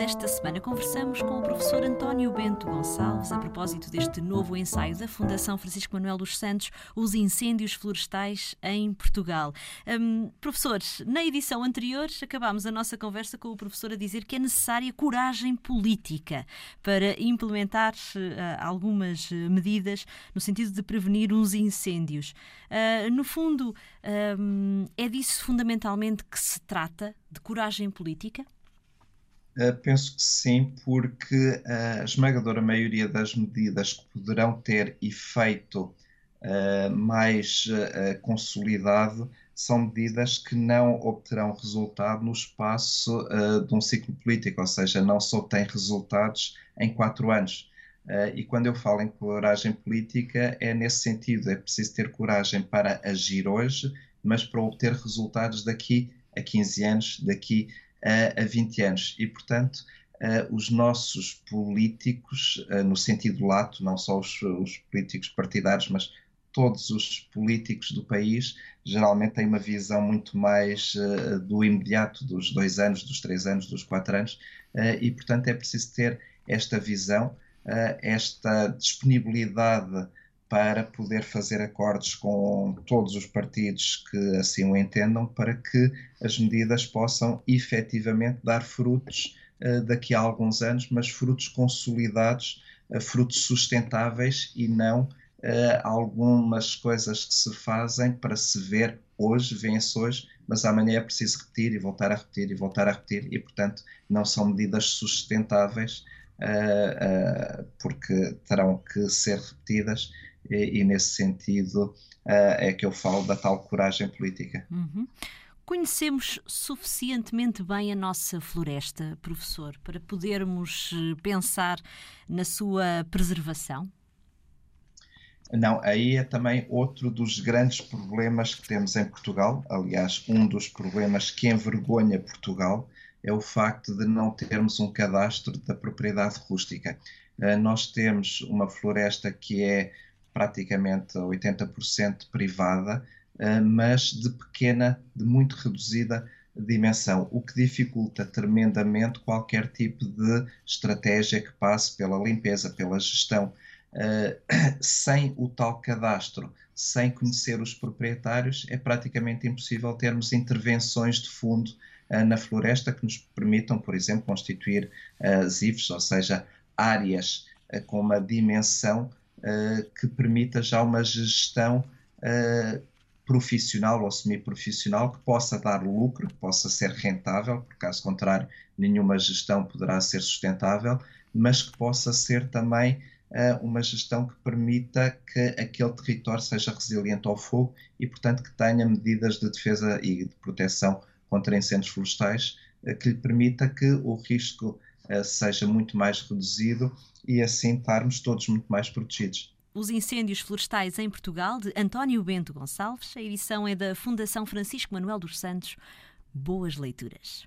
Esta semana conversamos com o professor António Bento Gonçalves a propósito deste novo ensaio da Fundação Francisco Manuel dos Santos, Os Incêndios Florestais em Portugal. Um, professores, na edição anterior acabámos a nossa conversa com o professor a dizer que é necessária coragem política para implementar uh, algumas medidas no sentido de prevenir uns incêndios. Uh, no fundo, um, é disso fundamentalmente que se trata, de coragem política? Uh, penso que sim, porque a esmagadora maioria das medidas que poderão ter efeito uh, mais uh, consolidado são medidas que não obterão resultado no espaço de um ciclo político, ou seja, não só têm resultados em quatro anos. e quando eu falo em coragem política, é nesse sentido: é preciso ter coragem para agir hoje, mas para obter resultados daqui a 15 anos, daqui a, a 20 anos. E, portanto, uh, os nossos políticos, uh, no sentido lato, não só os, os, políticos partidários, mas todos os políticos do país, geralmente têm uma visão muito mais uh, do imediato, dos dois anos, dos três anos, dos quatro anos, e, portanto, é preciso ter esta visão, esta disponibilidade para poder fazer acordos com todos os partidos que assim o entendam, para que as medidas possam efetivamente dar frutos uh, daqui a alguns anos, mas frutos consolidados, uh, frutos sustentáveis e não uh, algumas coisas que se fazem para se ver hoje, vêm-se hoje, mas amanhã é preciso repetir e voltar a repetir e voltar a repetir, e portanto não são medidas sustentáveis. porque terão que ser repetidas e, e nesse sentido uh, é que eu falo da tal coragem política. Uhum. Conhecemos suficientemente bem a nossa floresta, professor, para podermos eh, pensar na sua preservação? Não, aí é também outro dos grandes problemas que temos em Portugal. Aliás, um dos problemas que envergonha Portugal é o facto de não termos um cadastro da propriedade rústica. Eh, nós temos uma floresta que é praticamente 80% privada, eh, mas de pequena, de muito reduzida dimensão, o que dificulta tremendamente qualquer tipo de estratégia que passe pela limpeza, pela gestão. Uh, sem o tal cadastro, sem conhecer os proprietários, é praticamente impossível termos intervenções de fundo uh, na floresta que nos permitam, por exemplo, constituir uh, ZIFs, ou seja, áreas com uma dimensão que permita já uma gestão uh, profissional ou semi-profissional que possa dar lucro, que possa ser rentável, porque caso contrário, nenhuma gestão poderá ser sustentável, mas que possa ser também uh, uma gestão que permita que aquele território seja resiliente ao fogo e, portanto, que tenha medidas de defesa e de proteção contra incêndios florestais uh, que lhe permita que o risco seja muito mais reduzido e assim estarmos todos muito mais protegidos. Os incêndios florestais em Portugal, de António Bento Gonçalves. A edição é da Fundação Francisco Manuel dos Santos. Boas leituras.